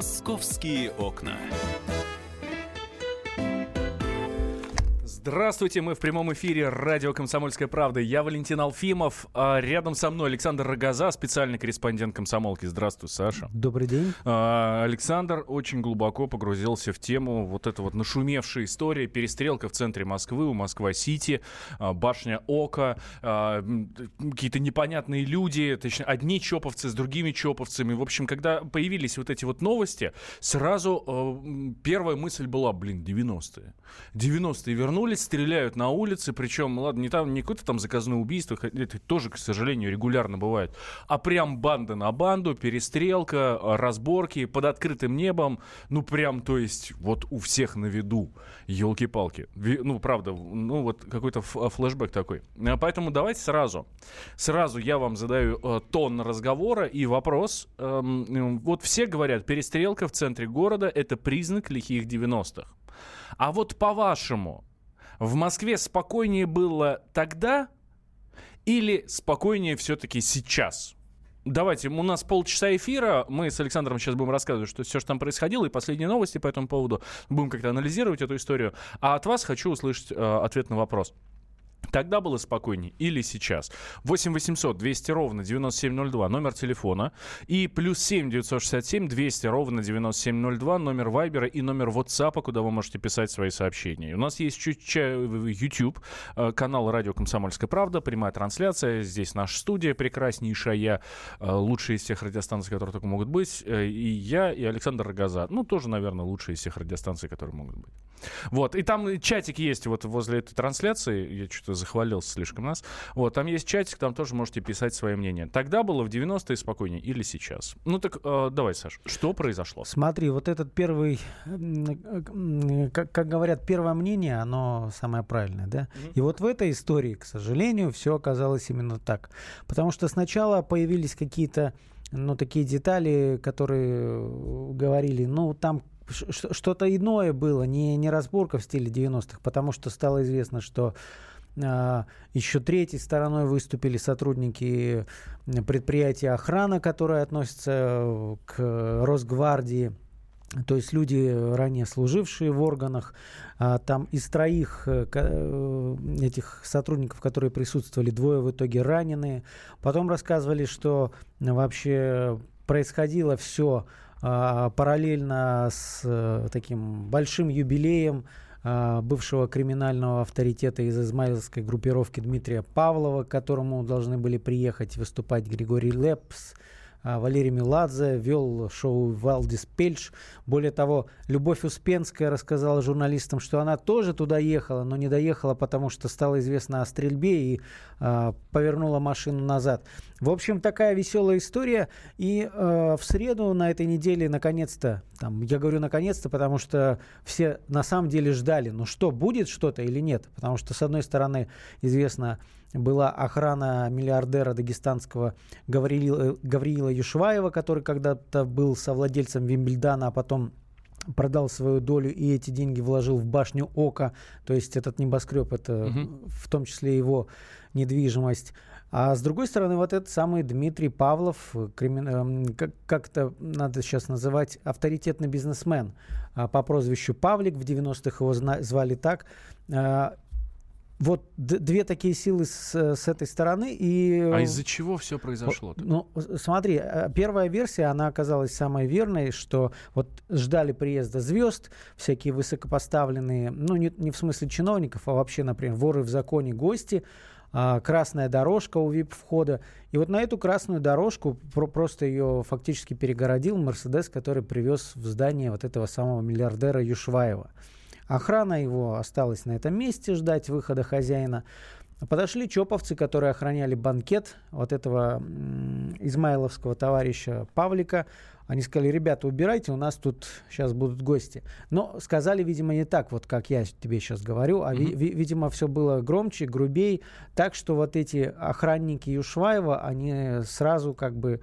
Московские окна. Здравствуйте, мы в прямом эфире радио «Комсомольская правда». Я Валентин Алфимов, а рядом со мной Александр Рогоза, специальный корреспондент «Комсомолки». Здравствуй, Саша. Добрый день. А, Александр очень глубоко погрузился в тему вот эта вот нашумевшая история, перестрелка в центре Москвы, у Москва-Сити, а, башня Ока, а, какие-то непонятные люди, точнее, одни чоповцы с другими чоповцами. В общем, когда появились вот эти вот новости, сразу первая мысль была, блин, 90-е. 90-е вернулись, стреляют на улице, причем, ладно, не там не какое-то там заказное убийство, это тоже, к сожалению, регулярно бывает, а прям банда на банду, перестрелка, разборки под открытым небом, ну прям, то есть, вот у всех на виду, елки-палки. Ну, правда, ну вот какой-то флешбэк такой. А поэтому давайте сразу, сразу я вам задаю э, тон разговора и вопрос. Эм, вот все говорят, перестрелка в центре города – это признак лихих 90-х. А вот по-вашему, в Москве спокойнее было тогда или спокойнее все-таки сейчас? Давайте, у нас полчаса эфира. Мы с Александром сейчас будем рассказывать, что все, что там происходило, и последние новости по этому поводу. Будем как-то анализировать эту историю. А от вас хочу услышать э, ответ на вопрос. Тогда было спокойнее или сейчас? 8 800 200 ровно 9702, номер телефона. И плюс 7 967 200 ровно 9702, номер Вайбера и номер WhatsApp, куда вы можете писать свои сообщения. У нас есть чуть YouTube, э, канал «Радио Комсомольская правда», прямая трансляция. Здесь наша студия прекраснейшая, э, лучшие из всех радиостанций, которые только могут быть. Э, и я, и Александр Рогоза. Ну, тоже, наверное, лучшие из всех радиостанций, которые могут быть. Вот. И там чатик есть вот возле этой трансляции. Я что-то захвалился слишком нас. Вот, там есть чатик, там тоже можете писать свое мнение. Тогда было в 90-е спокойнее или сейчас? Ну так э, давай, Саш, что произошло? Смотри, вот этот первый, как, как говорят, первое мнение, оно самое правильное, да? Mm-hmm. И вот в этой истории, к сожалению, все оказалось именно так. Потому что сначала появились какие-то ну, такие детали, которые говорили, ну, там что-то иное было, не, не разборка в стиле 90-х, потому что стало известно, что еще третьей стороной выступили сотрудники предприятия охраны, которые относятся к Росгвардии. То есть люди, ранее служившие в органах, а, там из троих э, э, этих сотрудников, которые присутствовали, двое в итоге раненые. Потом рассказывали, что вообще происходило все а, параллельно с э, таким большим юбилеем а, бывшего криминального авторитета из измайловской группировки Дмитрия Павлова, к которому должны были приехать выступать Григорий Лепс, а, Валерий Меладзе вел шоу «Валдис Пельш». Более того, Любовь Успенская рассказала журналистам, что она тоже туда ехала, но не доехала, потому что стало известно о стрельбе и э, повернула машину назад. В общем, такая веселая история. И э, в среду на этой неделе, наконец-то, там, я говорю наконец-то, потому что все на самом деле ждали, ну что, будет что-то или нет? Потому что, с одной стороны, известно, была охрана миллиардера дагестанского Гавриила, Гавриила Юшваева, который когда-то был совладельцем Вимбельдана, а потом продал свою долю и эти деньги вложил в башню Ока, то есть этот небоскреб, это угу. в том числе его недвижимость. А с другой стороны, вот этот самый Дмитрий Павлов, кримин... Эм, как, как это надо сейчас называть, авторитетный бизнесмен а, по прозвищу Павлик, в 90-х его звали так, а, вот две такие силы с, с этой стороны. И... А из-за чего все произошло? -то? Ну, смотри, э, первая версия, она оказалась самой верной, что вот ждали приезда звезд, всякие высокопоставленные, ну, не, не в смысле чиновников, а вообще, например, воры в законе, гости, а, красная дорожка у вип-входа. И вот на эту красную дорожку про просто ее фактически перегородил Мерседес, который привез в здание вот этого самого миллиардера Юшваева. Охрана его осталась на этом месте ждать выхода хозяина. Подошли чоповцы, которые охраняли банкет вот этого измайловского товарища Павлика. Они сказали, ребята, убирайте, у нас тут сейчас будут гости. Но сказали, видимо, не так, вот как я тебе сейчас говорю, а, mm-hmm. ви- видимо, все было громче, грубей. Так что вот эти охранники Юшваева, они сразу как бы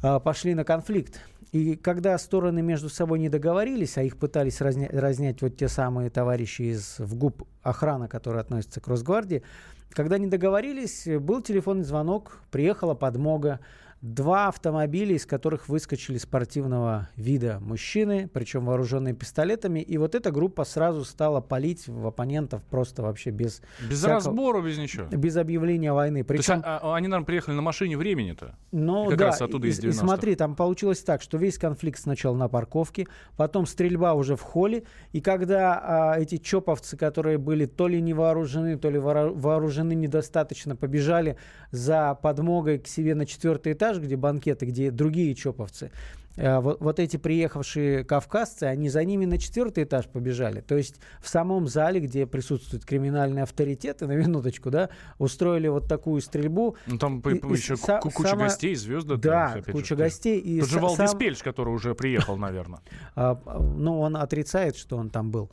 пошли на конфликт. И когда стороны между собой не договорились, а их пытались разня- разнять вот те самые товарищи из ВГУП охрана, которые относятся к Росгвардии, когда не договорились, был телефонный звонок, приехала подмога, два автомобиля, из которых выскочили спортивного вида мужчины, причем вооруженные пистолетами. И вот эта группа сразу стала палить в оппонентов просто вообще без... Без всякого, разбора, без ничего. Без объявления войны. Причем, То есть, а, а, они, наверное, приехали на машине времени-то? Ну, как да. раз оттуда из 90 И смотри, там получилось так, что весь конфликт сначала на парковке, потом стрельба уже в холле, и когда а, эти чоповцы, которые были то ли не вооружены, то ли вооружены недостаточно, побежали за подмогой к себе на четвертый этаж, где банкеты, где другие чоповцы, Э, вот, вот эти приехавшие кавказцы, они за ними на четвертый этаж побежали. То есть в самом зале, где присутствуют криминальные авторитеты, на минуточку, да, устроили вот такую стрельбу. Ну там и, еще и, куча сама... гостей, звезды. Да, там, куча же, гостей. И Тут же Валдис сам... Пельш, который уже приехал, наверное. А, ну, он отрицает, что он там был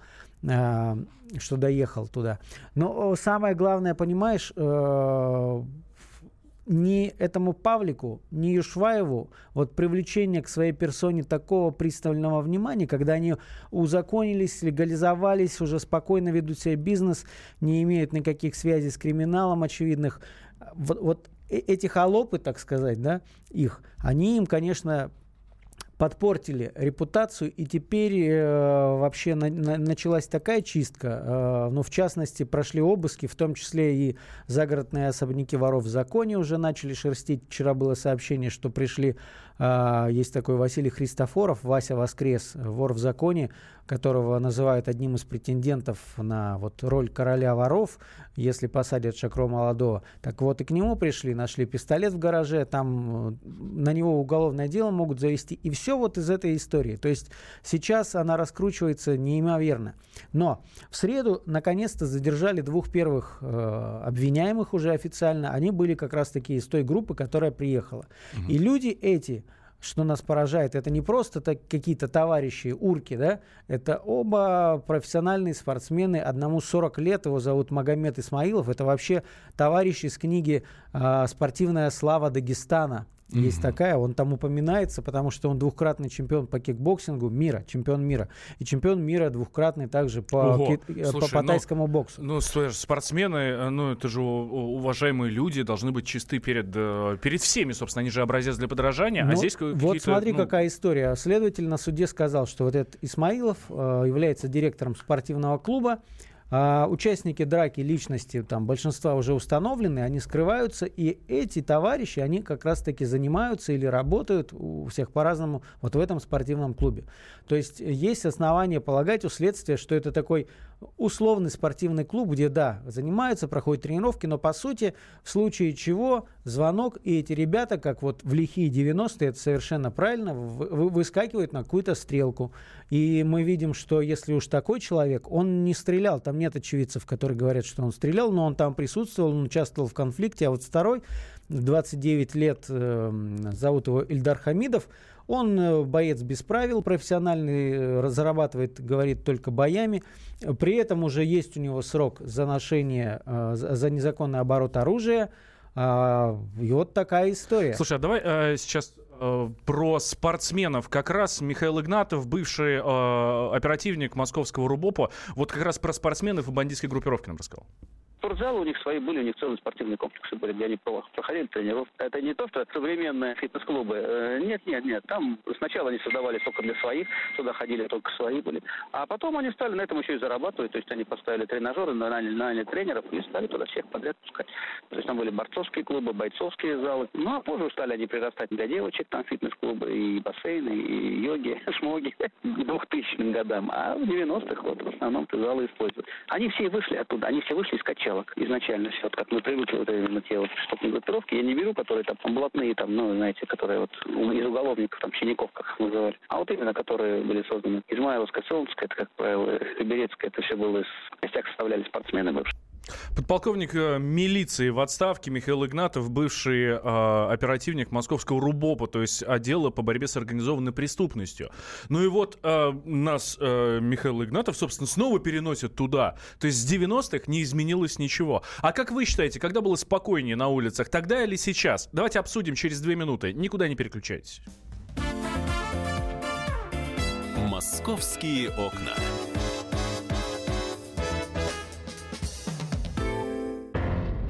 а, что доехал туда. Но самое главное, понимаешь, э, ни этому Павлику, ни Юшваеву вот привлечение к своей персоне такого пристального внимания, когда они узаконились, легализовались, уже спокойно ведут себе бизнес, не имеют никаких связей с криминалом очевидных, вот, вот э, эти холопы, так сказать, да, их, они им, конечно, подпортили репутацию, и теперь э, вообще на, на, началась такая чистка. Э, ну, в частности, прошли обыски, в том числе и загородные особняки воров в законе уже начали шерстить. Вчера было сообщение, что пришли, есть такой Василий Христофоров, Вася Воскрес, вор в законе, которого называют одним из претендентов на вот роль короля воров, если посадят Шакро молодого. Так вот, и к нему пришли, нашли пистолет в гараже, там э, на него уголовное дело могут завести. И все вот из этой истории. То есть сейчас она раскручивается неимоверно. Но в среду наконец-то задержали двух первых э, обвиняемых уже официально. Они были как раз-таки из той группы, которая приехала. Угу. И люди эти что нас поражает, это не просто так какие-то товарищи, урки, да, это оба профессиональные спортсмены, одному 40 лет, его зовут Магомед Исмаилов, это вообще товарищ из книги э, «Спортивная слава Дагестана», Mm-hmm. Есть такая, он там упоминается, потому что он двухкратный чемпион по кикбоксингу мира, чемпион мира. И чемпион мира двухкратный также по, ки- э, Слушай, по, по ну, тайскому боксу. Ну, спортсмены, э, ну, это же уважаемые люди, должны быть чисты перед, э, перед всеми, собственно, они же образец для подражания, а ну, а здесь Вот смотри, ну... какая история. Следователь на суде сказал, что вот этот Исмаилов э, является директором спортивного клуба, а участники драки личности, там большинства уже установлены, они скрываются, и эти товарищи, они как раз-таки занимаются или работают у всех по-разному вот в этом спортивном клубе. То есть есть основания полагать у следствия, что это такой условный спортивный клуб, где, да, занимаются, проходят тренировки, но по сути, в случае чего, звонок, и эти ребята, как вот в лихие 90-е, это совершенно правильно, выскакивают на какую-то стрелку. И мы видим, что если уж такой человек, он не стрелял, там нет очевидцев, которые говорят, что он стрелял, но он там присутствовал, он участвовал в конфликте, а вот второй, 29 лет, э, зовут его Ильдар Хамидов, он э, боец без правил, профессиональный, э, зарабатывает, говорит, только боями. При этом уже есть у него срок за ношение, э, за незаконный оборот оружия. А, и вот такая история. Слушай, а давай э, сейчас э, про спортсменов. Как раз Михаил Игнатов, бывший э, оперативник московского РУБОПа, вот как раз про спортсменов и бандитские группировки нам рассказал спортзалы у них свои были, у них целые спортивные комплексы были, где они проходили тренировки. Это не то, что современные фитнес-клубы. Э, нет, нет, нет. Там сначала они создавали только для своих, туда ходили только свои были. А потом они стали на этом еще и зарабатывать. То есть они поставили тренажеры, наняли, наняли тренеров и стали туда всех подряд пускать. То есть там были борцовские клубы, бойцовские залы. Ну, а позже стали они прирастать для девочек, там фитнес-клубы, и бассейны, и йоги, шмоги к 2000 годам. А в 90-х вот в основном ты залы используют. Они все вышли оттуда, они все вышли из качества сделок изначально все, как мы привыкли вот именно те вот штопные группировки. Я не беру, которые там блатные, там, ну, знаете, которые вот из уголовников, там, щеняков, как их называли. А вот именно, которые были созданы Измайловская, Солнцевская, это, как правило, Берецкая, это все было из костяк составляли спортсмены бывшие. Подполковник э, милиции в отставке Михаил Игнатов, бывший э, оперативник московского РУБОПа, то есть отдела по борьбе с организованной преступностью. Ну и вот э, нас э, Михаил Игнатов, собственно, снова переносит туда. То есть с 90-х не изменилось ничего. А как вы считаете, когда было спокойнее на улицах, тогда или сейчас? Давайте обсудим через две минуты. Никуда не переключайтесь. Московские окна.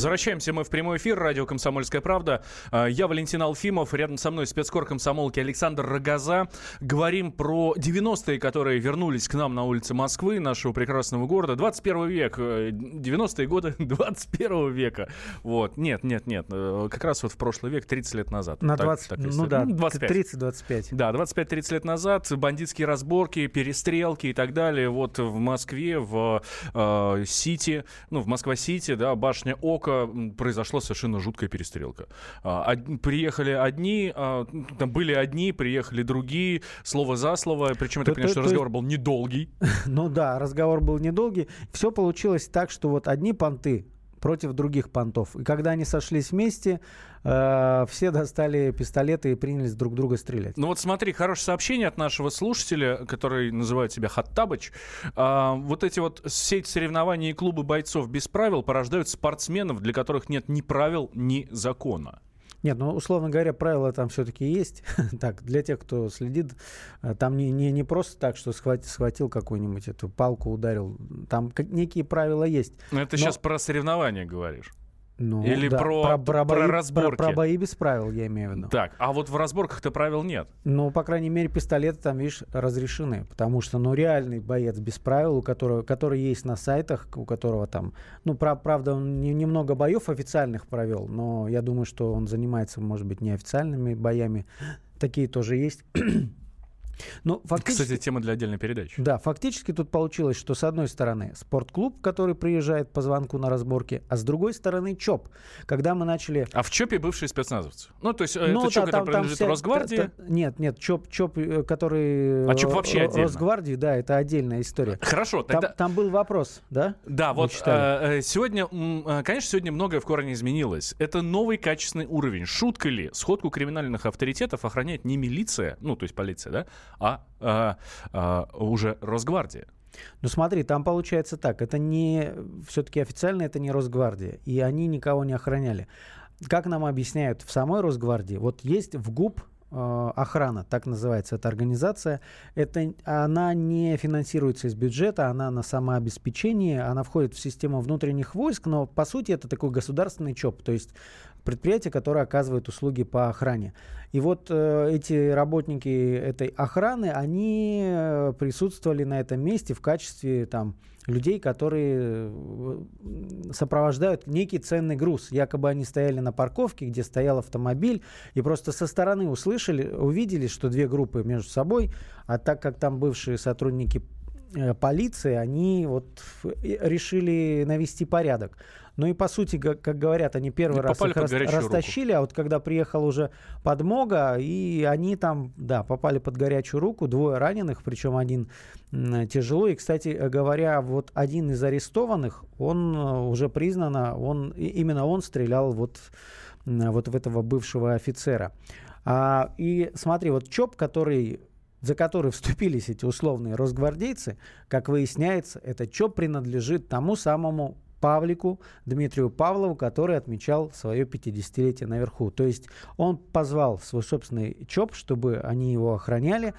Возвращаемся мы в прямой эфир. Радио «Комсомольская правда». А, я Валентин Алфимов. Рядом со мной спецкор комсомолки Александр Рогоза. Говорим про 90-е, которые вернулись к нам на улице Москвы, нашего прекрасного города. 21 век. 90-е э, годы 21 века. Вот. Нет, нет, нет. Э, как раз вот в прошлый век, 30 лет назад. На 20, так, так, ну да, 30-25. Да, 25-30 лет назад. Бандитские разборки, перестрелки и так далее. Вот в Москве, в э, Сити, ну, в Москва-Сити, да, башня Ок Произошла совершенно жуткая перестрелка. А, приехали одни, а, там были одни, приехали другие, слово за слово. Причем это, конечно, то, разговор то был недолгий. Ну да, разговор был недолгий. Все получилось так, что вот одни понты против других понтов. И когда они сошлись вместе, э, все достали пистолеты и принялись друг друга стрелять. Ну вот смотри, хорошее сообщение от нашего слушателя, который называет себя Хаттабыч. Э, вот эти вот сеть соревнований и клубы бойцов без правил порождают спортсменов, для которых нет ни правил, ни закона. Нет, ну, условно говоря, правила там все-таки есть. так, для тех, кто следит, э, там не, не, не просто так, что схватил, схватил какую-нибудь эту палку, ударил. Там некие правила есть. Но это Но... сейчас про соревнования говоришь. Ну, Или да, про, про, про, про разборки? Про, про бои без правил, я имею в виду. Так, а вот в разборках-то правил нет? Ну, по крайней мере, пистолеты там, видишь, разрешены. Потому что, ну, реальный боец без правил, у которого, который есть на сайтах, у которого там... Ну, про, правда, он не, немного боев официальных провел, но я думаю, что он занимается, может быть, неофициальными боями. Такие тоже есть. Ну, фактически, Кстати, тема для отдельной передачи. Да, фактически тут получилось, что с одной стороны спортклуб, который приезжает по звонку на разборки, а с другой стороны ЧОП. Когда мы начали... А в ЧОПе бывшие спецназовцы? Ну, то есть э, ну, это ЧОП, который принадлежит вся... Росгвардии? Та, та, нет, нет, ЧОП, ЧОП, э, который... А ЧОП вообще отдельно? Росгвардии, да, это отдельная история. Хорошо, тогда... Там, там был вопрос, да? Да, вот э, сегодня, конечно, сегодня многое в корне изменилось. Это новый качественный уровень. Шутка ли? Сходку криминальных авторитетов охраняет не милиция, ну, то есть полиция, да, а, а, а уже Росгвардия. Ну смотри, там получается так, это не, все-таки официально это не Росгвардия, и они никого не охраняли. Как нам объясняют в самой Росгвардии, вот есть в ГУП э, охрана, так называется эта организация, это, она не финансируется из бюджета, она на самообеспечении, она входит в систему внутренних войск, но по сути это такой государственный ЧОП, то есть предприятие, которое оказывает услуги по охране. И вот э, эти работники этой охраны, они э, присутствовали на этом месте в качестве там, людей, которые э, сопровождают некий ценный груз. Якобы они стояли на парковке, где стоял автомобиль, и просто со стороны услышали, увидели, что две группы между собой, а так как там бывшие сотрудники полиции, они вот решили навести порядок. Ну и по сути, как, как говорят, они первый и раз их рас, растащили, руку. а вот когда приехал уже подмога, и они там, да, попали под горячую руку, двое раненых, причем один тяжело. И, кстати говоря, вот один из арестованных, он э, уже признано, он, именно он стрелял вот, вот в этого бывшего офицера. А, и смотри, вот ЧОП, который за который вступились эти условные росгвардейцы, как выясняется, это ЧОП принадлежит тому самому Павлику, Дмитрию Павлову, который отмечал свое 50-летие наверху. То есть он позвал свой собственный ЧОП, чтобы они его охраняли.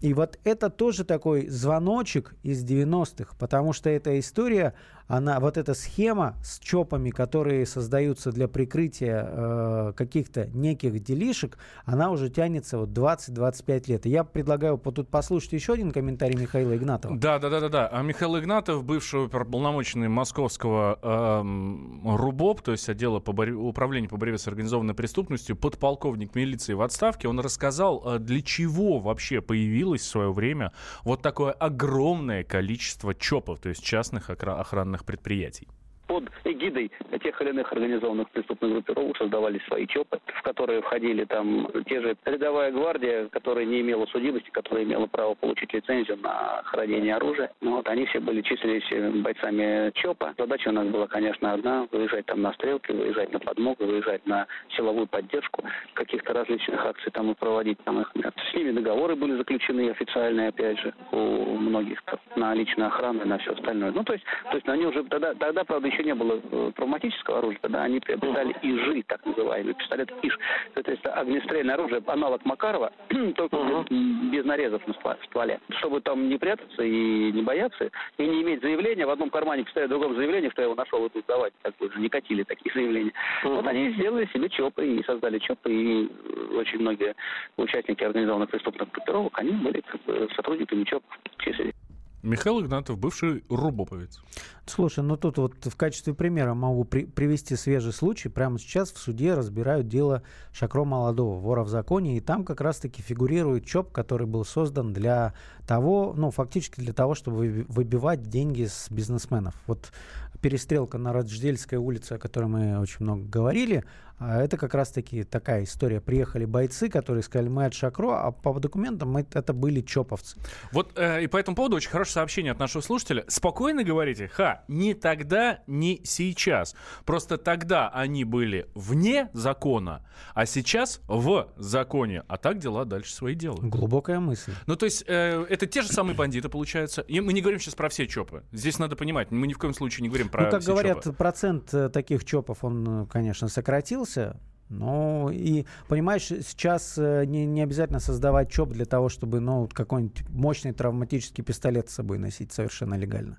И вот это тоже такой звоночек из 90-х, потому что эта история, она, вот эта схема с ЧОПами, которые создаются для прикрытия э, каких-то неких делишек, она уже тянется вот 20-25 лет. И я предлагаю вот тут послушать еще один комментарий Михаила Игнатова. Да, да, да, да, да. А Михаил Игнатов, бывший полномоченный московского э, РУБОП, то есть отдела по борь... управления по борьбе с организованной преступностью, подполковник милиции в отставке, он рассказал, э, для чего вообще появилось в свое время вот такое огромное количество ЧОПов, то есть частных охранных предприятий. Под эгидой тех или иных организованных преступных группировок создавались свои ЧОПы, в которые входили там те же рядовая гвардия, которая не имела судимости, которая имела право получить лицензию на хранение оружия. Ну, вот они все были числились бойцами ЧОПа. Задача у нас была, конечно, одна – выезжать там на стрелки, выезжать на подмогу, выезжать на силовую поддержку, каких-то различных акций там и проводить там их. С ними договоры были заключены официальные, опять же, у многих на личную охрану и на все остальное. Ну, то есть, то есть они уже тогда, тогда, правда, еще не было э, травматического оружия, тогда они приобретали ИЖи, так называемый пистолет ИЖ. Есть огнестрельное оружие, аналог Макарова, только без нарезов на стволе. Чтобы там не прятаться и не бояться, и не иметь заявления, в одном кармане пистолет, в другом заявление, что я его нашел, и тут давать, как бы не катили такие заявления. Вот они сделали себе ЧОПы и создали ЧОПы, и очень многие участники организованных преступных группировок, они были как бы, сотрудниками ЧОП числились. Михаил Игнатов, бывший рубоповец. Слушай, ну тут вот в качестве примера могу при, привести свежий случай. Прямо сейчас в суде разбирают дело Шакро Молодого, вора в законе, и там как раз-таки фигурирует ЧОП, который был создан для того, ну фактически для того, чтобы выбивать деньги с бизнесменов. Вот перестрелка на Радждельской улице, о которой мы очень много говорили, а это как раз-таки такая история. Приехали бойцы, которые сказали, мы от Шакро, а по документам мы, это были чоповцы. Вот э, и по этому поводу очень хорошее сообщение от нашего слушателя. Спокойно говорите, ха, ни тогда, ни сейчас. Просто тогда они были вне закона, а сейчас в законе. А так дела дальше свои делают. Глубокая мысль. Ну, то есть, э, это те же самые бандиты, получается. И мы не говорим сейчас про все чопы. Здесь надо понимать, мы ни в коем случае не говорим про Ну, как говорят, чопы. процент э, таких чопов, он, э, конечно, сократился. Ну, и, понимаешь, сейчас э, не, не обязательно создавать ЧОП для того, чтобы, ну, какой-нибудь мощный травматический пистолет с собой носить совершенно легально.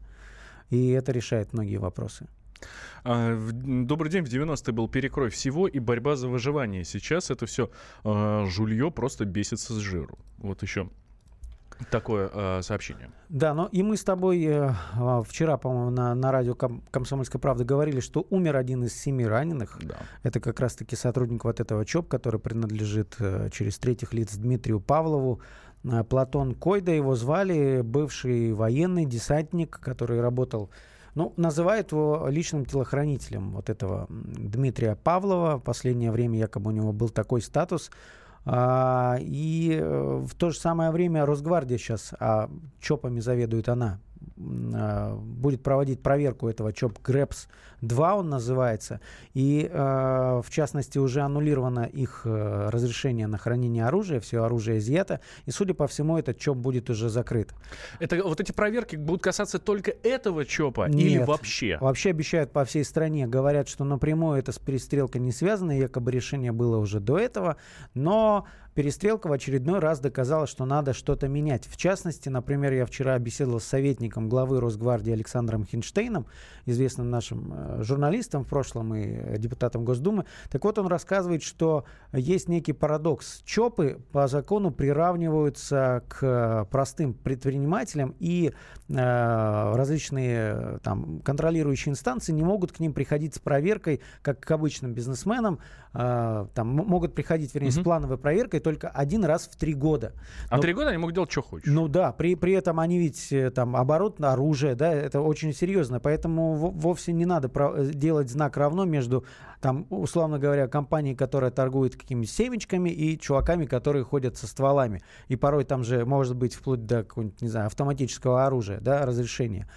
И это решает многие вопросы. А, добрый день. В 90-е был перекрой всего и борьба за выживание. Сейчас это все а, жулье просто бесится с жиру. Вот еще такое э, сообщение. Да, но и мы с тобой э, а, вчера, по-моему, на, на радио Ком- «Комсомольская правда» говорили, что умер один из семи раненых. Да. Это как раз-таки сотрудник вот этого ЧОП, который принадлежит э, через третьих лиц Дмитрию Павлову. Э, Платон Койда его звали, бывший военный десантник, который работал ну, называют его личным телохранителем вот этого Дмитрия Павлова. В последнее время якобы у него был такой статус – а, и э, в то же самое время Росгвардия сейчас, а ЧОПами заведует она, будет проводить проверку этого ЧОП ГРЭПС 2 он называется. И а, в частности уже аннулировано их э, разрешение на хранение оружия, все оружие изъято. И судя по всему этот ЧОП будет уже закрыт. Это вот эти проверки будут касаться только этого ЧОПа Нет, или вообще? Вообще обещают по всей стране. Говорят, что напрямую это с перестрелкой не связано. Якобы решение было уже до этого. Но перестрелка в очередной раз доказала, что надо что-то менять. В частности, например, я вчера беседовал с советником главы Росгвардии Александром Хинштейном, известным нашим э, журналистом в прошлом и депутатом Госдумы. Так вот, он рассказывает, что есть некий парадокс. ЧОПы по закону приравниваются к простым предпринимателям, и э, различные там, контролирующие инстанции не могут к ним приходить с проверкой, как к обычным бизнесменам. Э, там, могут приходить, вернее, угу. с плановой проверкой только один раз в три года. А три года они могут делать, что хочешь. Ну да, при, при этом они ведь э, там оборот на оружие, да, это очень серьезно, поэтому вовсе не надо э, делать знак равно между, там, условно говоря, компанией, которая торгует какими-то семечками и чуваками, которые ходят со стволами. И порой там же может быть вплоть до какого-нибудь, не знаю, автоматического оружия, да, разрешения.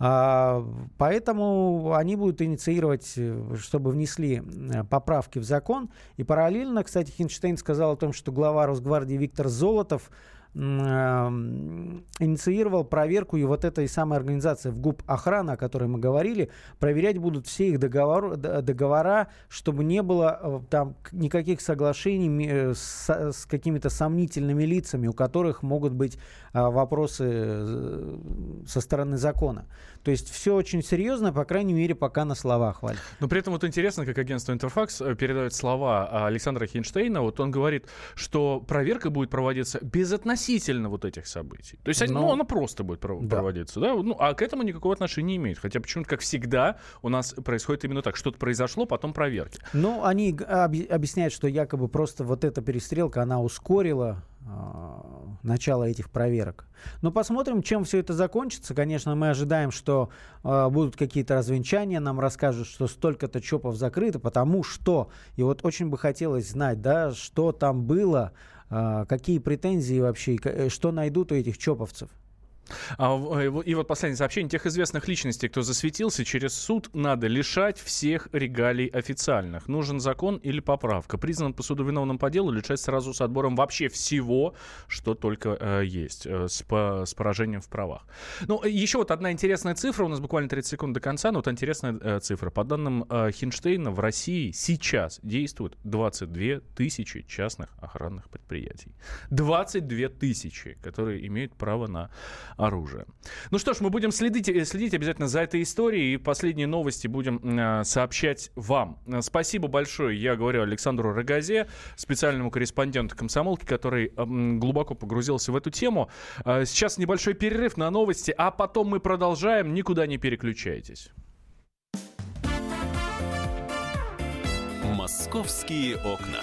А, поэтому они будут инициировать, э, чтобы внесли э, поправки в закон. И параллельно, кстати, Хинштейн сказал о том, что глава Росгвардии Виктор Золотов инициировал проверку и вот этой самой организации в ГУП охрана, о которой мы говорили, проверять будут все их договор, договора, чтобы не было э, там никаких соглашений э, с, с какими-то сомнительными лицами, у которых могут быть а, вопросы э, со стороны закона. То есть все очень серьезно, по крайней мере, пока на словах, Валь. Но при этом вот интересно, как агентство Интерфакс передает слова Александра Хинштейна. Вот он говорит, что проверка будет проводиться безотносительно относительно вот этих событий. То есть Но... ну, она просто будет проводиться, да. да? Ну, а к этому никакого отношения не имеет. Хотя почему-то, как всегда, у нас происходит именно так. Что-то произошло, потом проверки. Ну, они объясняют, что якобы просто вот эта перестрелка, она ускорила а, начала этих проверок. Но посмотрим, чем все это закончится. Конечно, мы ожидаем, что э, будут какие-то развенчания, нам расскажут, что столько-то ЧОПов закрыто, потому что, и вот очень бы хотелось знать, да, что там было, какие претензии вообще, э, что найдут у этих ЧОПовцев. А, э, и вот последнее сообщение. Тех известных личностей, кто засветился, через суд надо лишать всех регалий официальных. Нужен закон или поправка. Признан по суду виновным по делу, лишать сразу с отбором вообще всего, что только э, есть, э, с, по, с поражением в правах. Ну, еще вот одна интересная цифра. У нас буквально 30 секунд до конца, но вот интересная э, цифра. По данным э, Хинштейна, в России сейчас действует 22 тысячи частных охранных предприятий. 22 тысячи, которые имеют право на оружия. Ну что ж, мы будем следить, э, следить обязательно за этой историей и последние новости будем э, сообщать вам. Э, спасибо большое, я говорю Александру Рогазе, специальному корреспонденту комсомолки, который э, глубоко погрузился в эту тему. Э, сейчас небольшой перерыв на новости, а потом мы продолжаем. Никуда не переключайтесь. Московские окна.